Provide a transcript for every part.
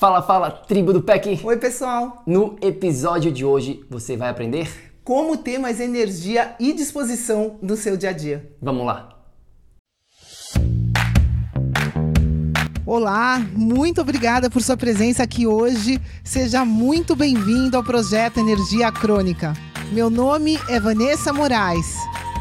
Fala, fala, tribo do PEC! Oi, pessoal! No episódio de hoje você vai aprender como ter mais energia e disposição no seu dia a dia. Vamos lá! Olá, muito obrigada por sua presença aqui hoje. Seja muito bem-vindo ao projeto Energia Crônica. Meu nome é Vanessa Moraes.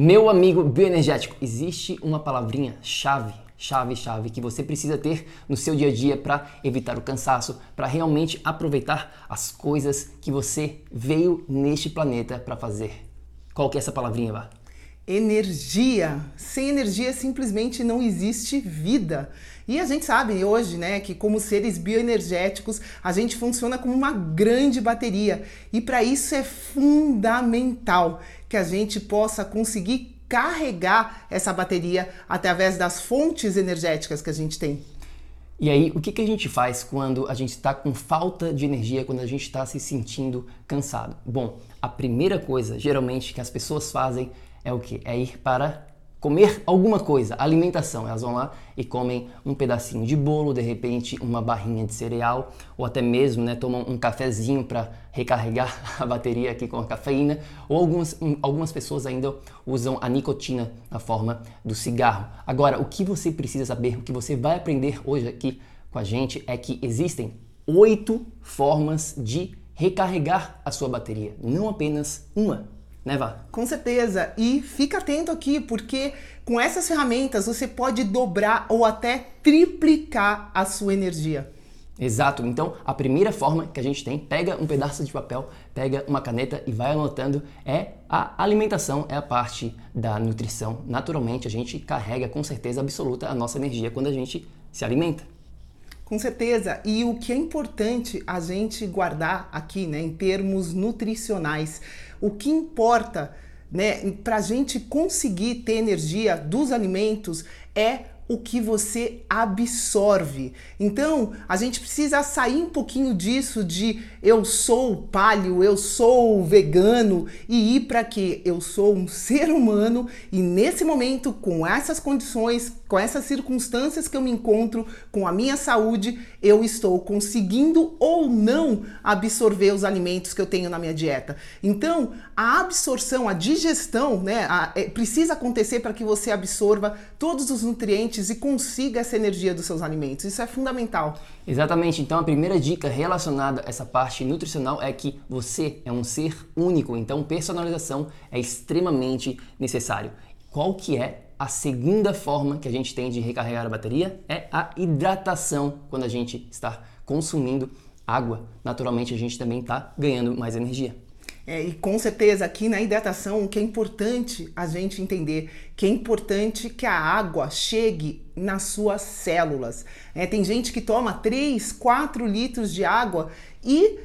Meu amigo bioenergético, existe uma palavrinha chave, chave, chave que você precisa ter no seu dia a dia para evitar o cansaço, para realmente aproveitar as coisas que você veio neste planeta para fazer. Qual que é essa palavrinha, Vá? Energia. Sem energia simplesmente não existe vida. E a gente sabe hoje, né, que como seres bioenergéticos, a gente funciona como uma grande bateria. E para isso é fundamental que a gente possa conseguir carregar essa bateria através das fontes energéticas que a gente tem. E aí, o que, que a gente faz quando a gente está com falta de energia, quando a gente está se sentindo cansado? Bom, a primeira coisa, geralmente, que as pessoas fazem é o que? É ir para comer alguma coisa, alimentação. Elas vão lá e comem um pedacinho de bolo, de repente uma barrinha de cereal, ou até mesmo né, tomam um cafezinho para recarregar a bateria aqui com a cafeína, ou algumas, algumas pessoas ainda usam a nicotina na forma do cigarro. Agora, o que você precisa saber, o que você vai aprender hoje aqui com a gente é que existem oito formas de recarregar a sua bateria, não apenas uma né, Vá? Com certeza. E fica atento aqui, porque com essas ferramentas você pode dobrar ou até triplicar a sua energia. Exato. Então, a primeira forma que a gente tem, pega um pedaço de papel, pega uma caneta e vai anotando, é a alimentação, é a parte da nutrição. Naturalmente, a gente carrega com certeza absoluta a nossa energia quando a gente se alimenta. Com certeza. E o que é importante a gente guardar aqui, né, em termos nutricionais, o que importa, né, para a gente conseguir ter energia dos alimentos é o que você absorve. Então, a gente precisa sair um pouquinho disso de eu sou paleo, eu sou vegano e ir para que eu sou um ser humano e nesse momento, com essas condições, com essas circunstâncias que eu me encontro, com a minha saúde, eu estou conseguindo ou não absorver os alimentos que eu tenho na minha dieta. Então, a absorção, a digestão, né, a, é, precisa acontecer para que você absorva todos os nutrientes e consiga essa energia dos seus alimentos. Isso é fundamental. Exatamente. Então a primeira dica relacionada a essa parte nutricional é que você é um ser único, então personalização é extremamente necessário. Qual que é a segunda forma que a gente tem de recarregar a bateria? É a hidratação, quando a gente está consumindo água. Naturalmente a gente também está ganhando mais energia. É, e com certeza aqui na hidratação o que é importante a gente entender que é importante que a água chegue nas suas células. É, tem gente que toma 3, 4 litros de água e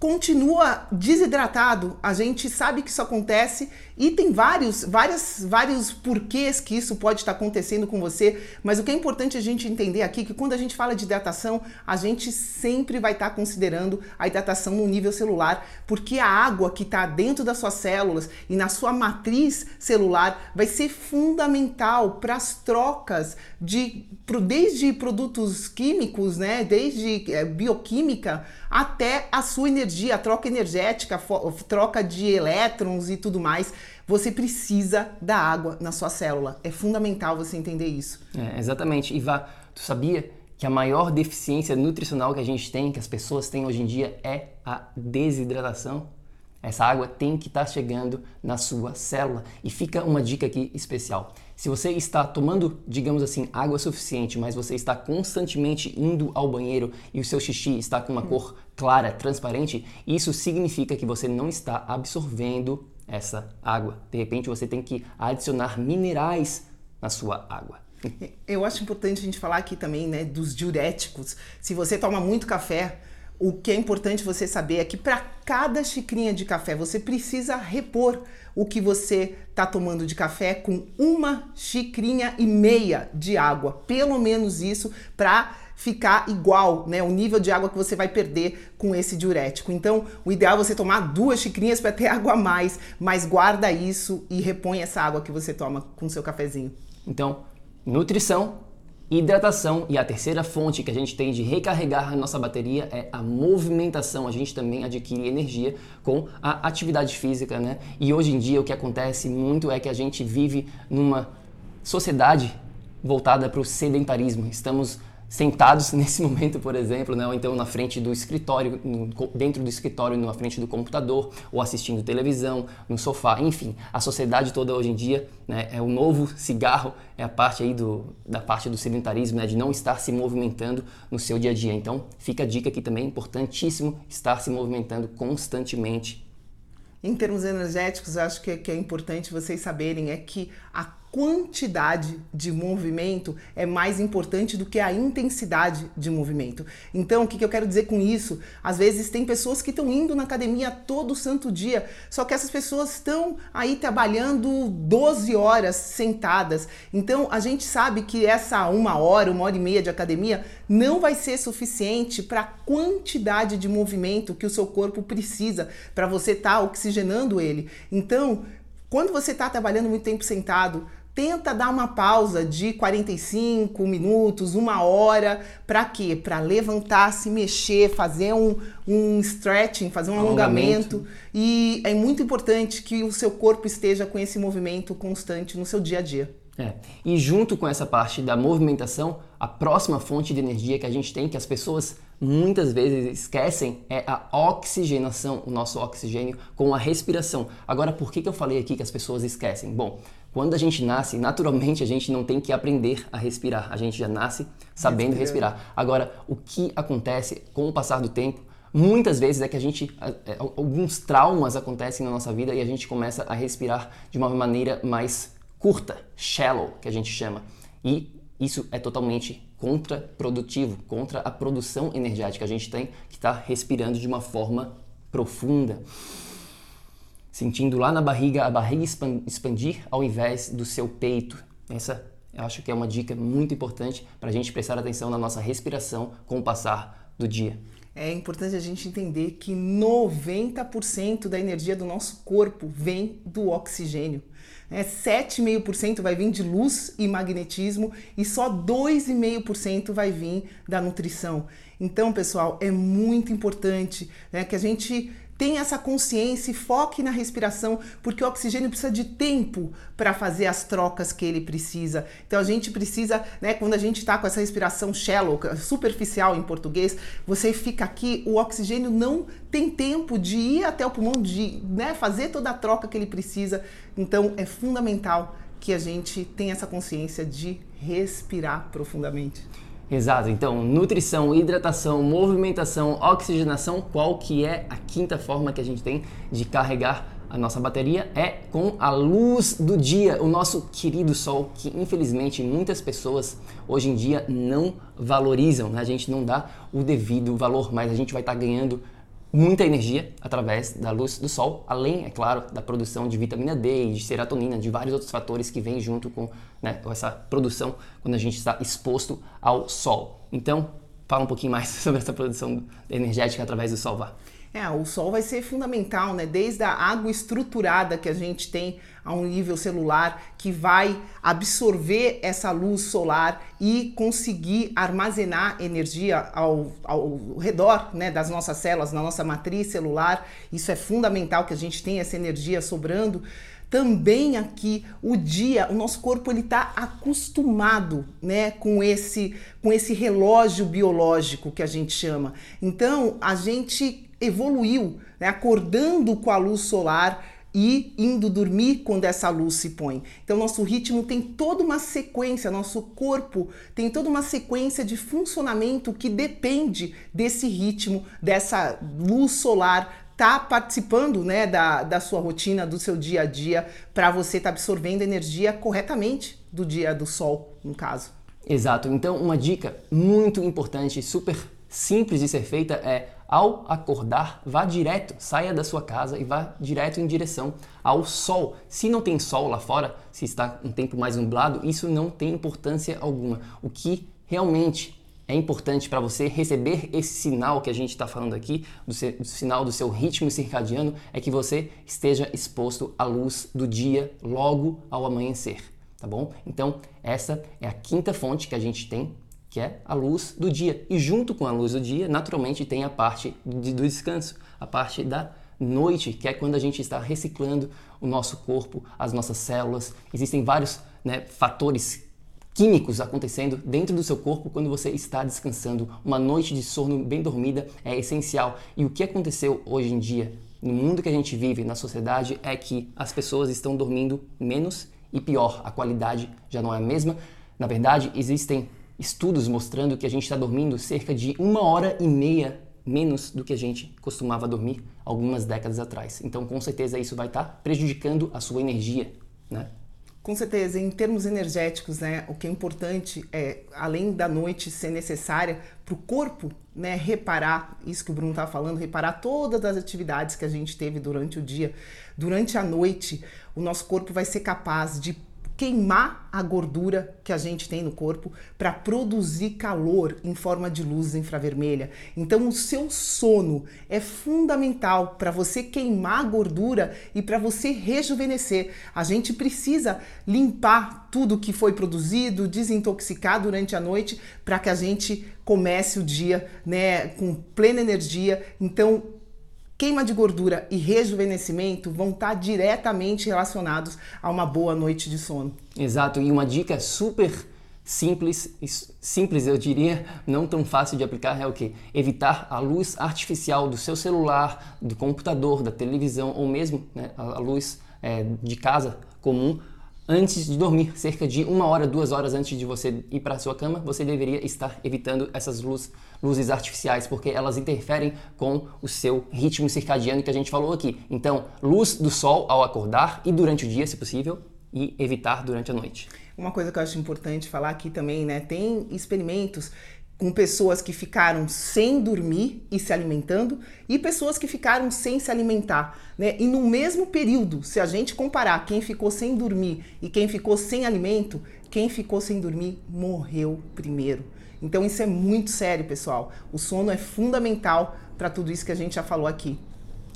continua desidratado. A gente sabe que isso acontece e tem vários, várias, vários porquês que isso pode estar acontecendo com você, mas o que é importante a gente entender aqui é que quando a gente fala de hidratação, a gente sempre vai estar considerando a hidratação no nível celular, porque a água que está dentro das suas células e na sua matriz celular vai ser fundamental para as trocas de desde produtos químicos, né, desde é, bioquímica até a sua energia, a troca energética, troca de elétrons e tudo mais, você precisa da água na sua célula. É fundamental você entender isso. É, exatamente. Iva, tu sabia que a maior deficiência nutricional que a gente tem, que as pessoas têm hoje em dia, é a desidratação? Essa água tem que estar tá chegando na sua célula. E fica uma dica aqui especial. Se você está tomando, digamos assim, água suficiente, mas você está constantemente indo ao banheiro e o seu xixi está com uma cor clara, transparente, isso significa que você não está absorvendo essa água. De repente você tem que adicionar minerais na sua água. Eu acho importante a gente falar aqui também, né, dos diuréticos. Se você toma muito café, o que é importante você saber é que para cada xicrinha de café você precisa repor o que você está tomando de café com uma xicrinha e meia de água, pelo menos isso para ficar igual, né, o nível de água que você vai perder com esse diurético. Então, o ideal é você tomar duas xicrinhas para ter água a mais, mas guarda isso e repõe essa água que você toma com seu cafezinho. Então, nutrição hidratação e a terceira fonte que a gente tem de recarregar a nossa bateria é a movimentação. A gente também adquire energia com a atividade física, né? E hoje em dia o que acontece muito é que a gente vive numa sociedade voltada para o sedentarismo. Estamos sentados nesse momento, por exemplo, né? ou então na frente do escritório, dentro do escritório, na frente do computador, ou assistindo televisão, no sofá, enfim, a sociedade toda hoje em dia né? é o novo cigarro, é a parte aí do, da parte do sedentarismo, né? de não estar se movimentando no seu dia a dia. Então, fica a dica aqui também, importantíssimo estar se movimentando constantemente. Em termos energéticos, acho que, que é importante vocês saberem é que a quantidade de movimento é mais importante do que a intensidade de movimento. Então, o que, eu quero dizer com isso? Às vezes tem pessoas que estão indo na academia todo santo dia, só que essas pessoas estão aí trabalhando 12 horas sentadas. Então, a gente sabe que essa uma hora, uma hora e meia de academia não vai ser suficiente para a quantidade de movimento que o seu corpo precisa para você estar tá oxigenando ele. Então, quando você está trabalhando muito tempo sentado, tenta dar uma pausa de 45 minutos, uma hora, para quê? Para levantar, se mexer, fazer um, um stretching, fazer um alongamento. alongamento. E é muito importante que o seu corpo esteja com esse movimento constante no seu dia a dia. É. E junto com essa parte da movimentação, a próxima fonte de energia que a gente tem, que as pessoas muitas vezes esquecem, é a oxigenação, o nosso oxigênio com a respiração. Agora, por que, que eu falei aqui que as pessoas esquecem? Bom, quando a gente nasce, naturalmente a gente não tem que aprender a respirar, a gente já nasce sabendo respirar. Agora, o que acontece com o passar do tempo Muitas vezes é que a gente é, alguns traumas acontecem na nossa vida e a gente começa a respirar de uma maneira mais curta, shallow, que a gente chama. E isso é totalmente contraprodutivo, contra a produção energética. A gente tem que estar tá respirando de uma forma profunda. Sentindo lá na barriga, a barriga expandir ao invés do seu peito. Essa eu acho que é uma dica muito importante para a gente prestar atenção na nossa respiração com o passar do dia. É importante a gente entender que 90% da energia do nosso corpo vem do oxigênio. Né? 7,5% vai vir de luz e magnetismo e só 2,5% vai vir da nutrição. Então, pessoal, é muito importante né, que a gente tenha essa consciência e foque na respiração, porque o oxigênio precisa de tempo para fazer as trocas que ele precisa. Então a gente precisa, né, quando a gente está com essa respiração shallow, superficial em português, você fica aqui, o oxigênio não tem tempo de ir até o pulmão, de né, fazer toda a troca que ele precisa. Então é fundamental que a gente tenha essa consciência de respirar profundamente. Exato. Então, nutrição, hidratação, movimentação, oxigenação, qual que é a quinta forma que a gente tem de carregar a nossa bateria é com a luz do dia, o nosso querido sol, que infelizmente muitas pessoas hoje em dia não valorizam, né? a gente não dá o devido valor, mas a gente vai estar tá ganhando muita energia através da luz do sol, além, é claro, da produção de vitamina D, de serotonina, de vários outros fatores que vêm junto com né, essa produção quando a gente está exposto ao sol. Então, fala um pouquinho mais sobre essa produção energética através do sol, vá. É, o sol vai ser fundamental, né? Desde a água estruturada que a gente tem a um nível celular, que vai absorver essa luz solar e conseguir armazenar energia ao, ao redor né, das nossas células, na nossa matriz celular. Isso é fundamental que a gente tenha essa energia sobrando também aqui o dia, o nosso corpo ele está acostumado, né, com esse com esse relógio biológico que a gente chama. Então a gente evoluiu, né? acordando com a luz solar e indo dormir quando essa luz se põe. Então, nosso ritmo tem toda uma sequência, nosso corpo tem toda uma sequência de funcionamento que depende desse ritmo, dessa luz solar tá participando né, da, da sua rotina, do seu dia a dia, para você estar tá absorvendo energia corretamente do dia do sol, no caso. Exato. Então, uma dica muito importante, super simples de ser feita é ao acordar, vá direto, saia da sua casa e vá direto em direção ao sol. Se não tem sol lá fora, se está um tempo mais nublado, isso não tem importância alguma. O que realmente é importante para você receber esse sinal que a gente está falando aqui, do, seu, do, sinal do seu ritmo circadiano, é que você esteja exposto à luz do dia logo ao amanhecer, tá bom? Então, essa é a quinta fonte que a gente tem que é a luz do dia. E junto com a luz do dia, naturalmente, tem a parte de, do descanso, a parte da noite, que é quando a gente está reciclando o nosso corpo, as nossas células. Existem vários né, fatores químicos acontecendo dentro do seu corpo quando você está descansando. Uma noite de sono bem dormida é essencial. E o que aconteceu hoje em dia, no mundo que a gente vive, na sociedade, é que as pessoas estão dormindo menos e pior. A qualidade já não é a mesma. Na verdade, existem estudos mostrando que a gente está dormindo cerca de uma hora e meia menos do que a gente costumava dormir algumas décadas atrás. Então, com certeza, isso vai estar tá prejudicando a sua energia, né? Com certeza, em termos energéticos, né, o que é importante é, além da noite ser necessária para o corpo né, reparar, isso que o Bruno estava falando, reparar todas as atividades que a gente teve durante o dia, durante a noite, o nosso corpo vai ser capaz de queimar a gordura que a gente tem no corpo para produzir calor em forma de luz infravermelha. Então, o seu sono é fundamental para você queimar a gordura e para você rejuvenescer. A gente precisa limpar tudo que foi produzido, desintoxicar durante a noite para que a gente comece o dia, né, com plena energia. Então, queima de gordura e rejuvenescimento vão estar diretamente relacionados a uma boa noite de sono. Exato, e uma dica super simples, simples eu diria, não tão fácil de aplicar é o que? Evitar a luz artificial do seu celular, do computador, da televisão ou mesmo né, a luz é, de casa comum antes de dormir, cerca de uma hora, duas horas antes de você ir para a sua cama, você deveria estar evitando essas luz, luzes artificiais, porque elas interferem com o seu ritmo circadiano que a gente falou aqui. Então, luz do sol ao acordar e durante o dia, se possível, e evitar durante a noite. Uma coisa que eu acho importante falar aqui também, né? Tem experimentos com pessoas que ficaram sem dormir e se alimentando e pessoas que ficaram sem se alimentar, né? E no mesmo período, se a gente comparar quem ficou sem dormir e quem ficou sem alimento, quem ficou sem dormir morreu primeiro. Então isso é muito sério, pessoal. O sono é fundamental para tudo isso que a gente já falou aqui.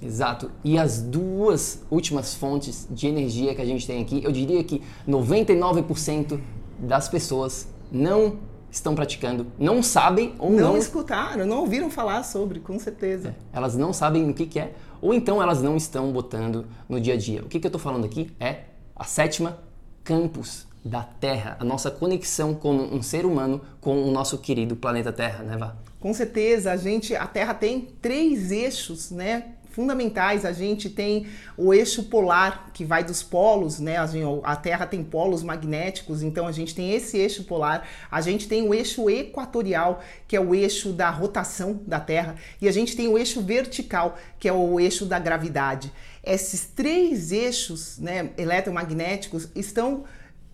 Exato. E as duas últimas fontes de energia que a gente tem aqui, eu diria que 99% das pessoas não estão praticando, não sabem ou não. Não escutaram, não ouviram falar sobre, com certeza. É, elas não sabem o que, que, é, ou então elas não estão botando no dia a dia. O que, que eu estou falando aqui é a sétima campus da Terra, a nossa conexão como um ser humano com o nosso querido planeta Terra, né, Vá? Com certeza, a gente, a Terra tem três eixos, né? Fundamentais. A gente tem o eixo polar, que vai dos polos, né? A Terra tem polos magnéticos, então a gente tem esse eixo polar. A gente tem o eixo equatorial, que é o eixo da rotação da Terra. E a gente tem o eixo vertical, que é o eixo da gravidade. Esses três eixos né, eletromagnéticos estão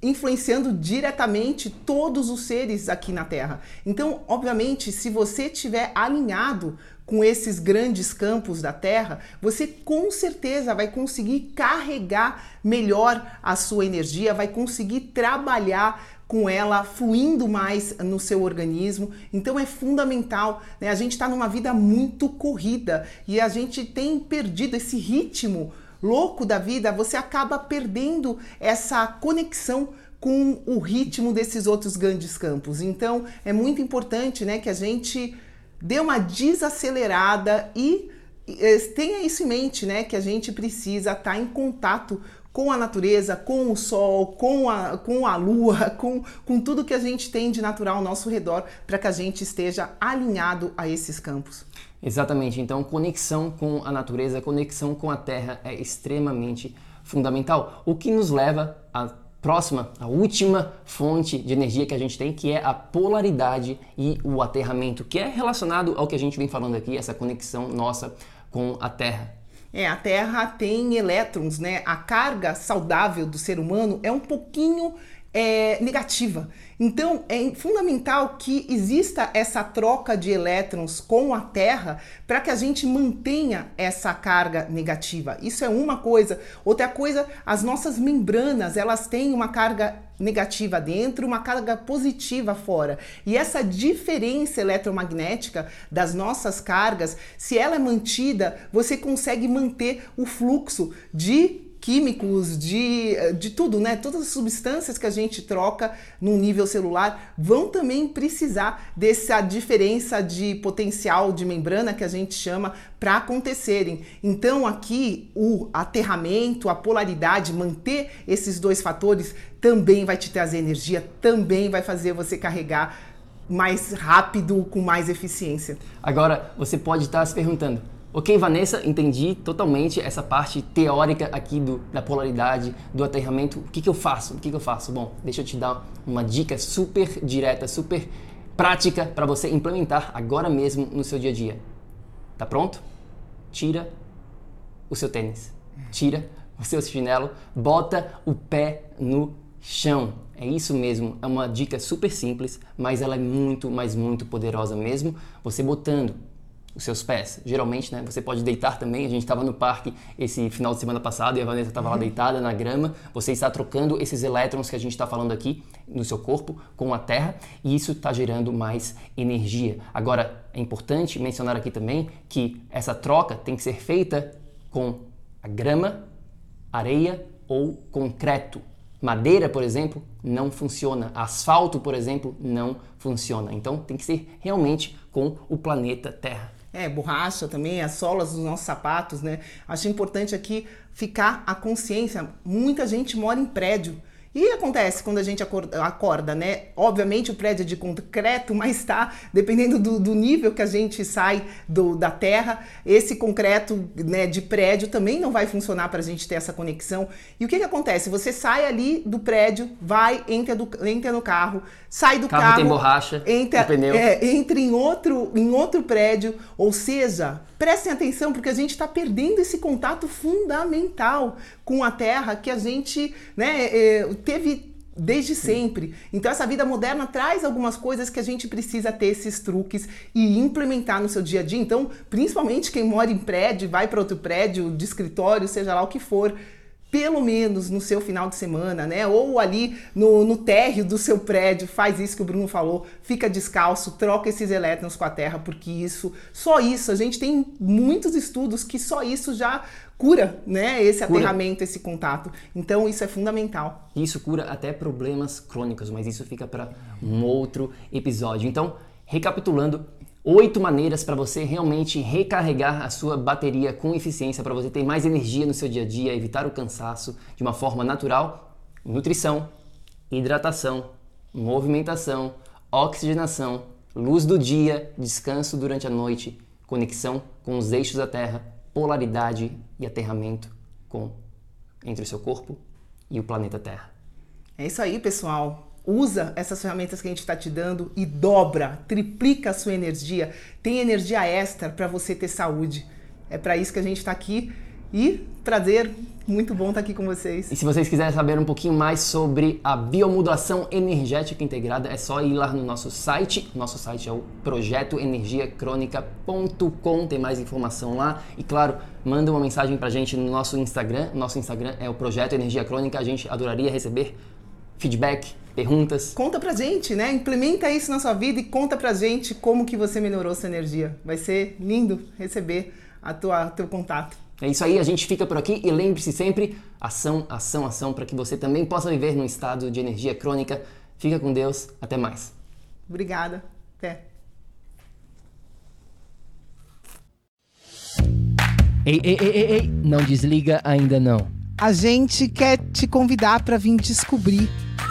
influenciando diretamente todos os seres aqui na Terra. Então, obviamente, se você estiver alinhado com esses grandes campos da Terra, você com certeza vai conseguir carregar melhor a sua energia, vai conseguir trabalhar com ela fluindo mais no seu organismo. Então é fundamental, né? A gente está numa vida muito corrida e a gente tem perdido esse ritmo louco da vida, você acaba perdendo essa conexão com o ritmo desses outros grandes campos. Então é muito importante, né, que a gente dê uma desacelerada e eh, tenha isso em mente, né, que a gente precisa estar tá em contato com a natureza, com o sol, com a, com a lua, com, com tudo que a gente tem de natural ao nosso redor, para que a gente esteja alinhado a esses campos. Exatamente, então conexão com a natureza, conexão com a terra é extremamente fundamental, o que nos leva à próxima, a última fonte de energia que a gente tem, que é a polaridade e o aterramento, que é relacionado ao que a gente vem falando aqui, essa conexão nossa com a terra. É, a Terra tem elétrons, né? A carga saudável do ser humano é um pouquinho é, negativa. Então é fundamental que exista essa troca de elétrons com a Terra para que a gente mantenha essa carga negativa. Isso é uma coisa. Outra coisa, as nossas membranas elas têm uma carga negativa dentro, uma carga positiva fora. E essa diferença eletromagnética das nossas cargas, se ela é mantida, você consegue manter o fluxo de químicos, de, de tudo, né? Todas as substâncias que a gente troca no nível celular vão também precisar dessa diferença de potencial de membrana que a gente chama para acontecerem. Então, aqui o aterramento, a polaridade, manter esses dois fatores também vai te trazer energia, também vai fazer você carregar mais rápido, com mais eficiência. Agora, você pode estar se perguntando Ok, Vanessa, entendi totalmente essa parte teórica aqui do, da polaridade, do aterramento. O que, que eu faço? O que, que eu faço? Bom, deixa eu te dar uma dica super direta, super prática para você implementar agora mesmo no seu dia a dia. Tá pronto? Tira o seu tênis, tira o seu chinelo, bota o pé no chão. É isso mesmo, é uma dica super simples, mas ela é muito, mas muito poderosa mesmo. Você botando os seus pés. Geralmente, né, você pode deitar também. A gente estava no parque esse final de semana passado e a Vanessa estava uhum. lá deitada na grama. Você está trocando esses elétrons que a gente está falando aqui no seu corpo com a Terra e isso está gerando mais energia. Agora, é importante mencionar aqui também que essa troca tem que ser feita com a grama, areia ou concreto. Madeira, por exemplo, não funciona. Asfalto, por exemplo, não funciona. Então tem que ser realmente com o planeta Terra. É, borracha também, as solas dos nossos sapatos, né? Acho importante aqui ficar a consciência. Muita gente mora em prédio e acontece quando a gente acorda, né? Obviamente o prédio é de concreto, mas tá, dependendo do, do nível que a gente sai do, da terra, esse concreto né, de prédio também não vai funcionar para a gente ter essa conexão. E o que, que acontece? Você sai ali do prédio, vai, entra, do, entra no carro, sai do carro. carro tem borracha, entra, pneu. É, entra em outro, em outro prédio, ou seja, prestem atenção, porque a gente está perdendo esse contato fundamental com a terra que a gente né, é, teve desde sempre. Então essa vida moderna traz algumas coisas que a gente precisa ter esses truques e implementar no seu dia a dia. Então, principalmente quem mora em prédio, vai para outro prédio, de escritório, seja lá o que for, pelo menos no seu final de semana, né? Ou ali no, no térreo do seu prédio, faz isso que o Bruno falou, fica descalço, troca esses elétrons com a terra, porque isso, só isso, a gente tem muitos estudos que só isso já cura, né? Esse cura. aterramento, esse contato. Então isso é fundamental. Isso cura até problemas crônicos, mas isso fica para um outro episódio. Então, recapitulando, oito maneiras para você realmente recarregar a sua bateria com eficiência, para você ter mais energia no seu dia a dia, evitar o cansaço de uma forma natural: nutrição, hidratação, movimentação, oxigenação, luz do dia, descanso durante a noite, conexão com os eixos da Terra, polaridade e aterramento com entre o seu corpo e o planeta Terra. É isso aí, pessoal usa essas ferramentas que a gente está te dando e dobra, triplica a sua energia, tem energia extra para você ter saúde. É para isso que a gente está aqui E prazer, muito bom estar aqui com vocês. E se vocês quiserem saber um pouquinho mais sobre a biomodulação energética integrada, é só ir lá no nosso site. Nosso site é o projetoenergiacronica.com, tem mais informação lá. E claro, manda uma mensagem pra gente no nosso Instagram. Nosso Instagram é o Projeto Energia Crônica. A gente adoraria receber feedback, perguntas. Conta pra gente, né? Implementa isso na sua vida e conta pra gente como que você melhorou sua energia. Vai ser lindo receber a tua teu contato. É isso aí, a gente fica por aqui e lembre-se sempre, ação, ação, ação, para que você também possa viver num estado de energia crônica. Fica com Deus, até mais. Obrigada. Até. Ei, ei, ei, ei, ei, não desliga ainda não. A gente quer te convidar para vir descobrir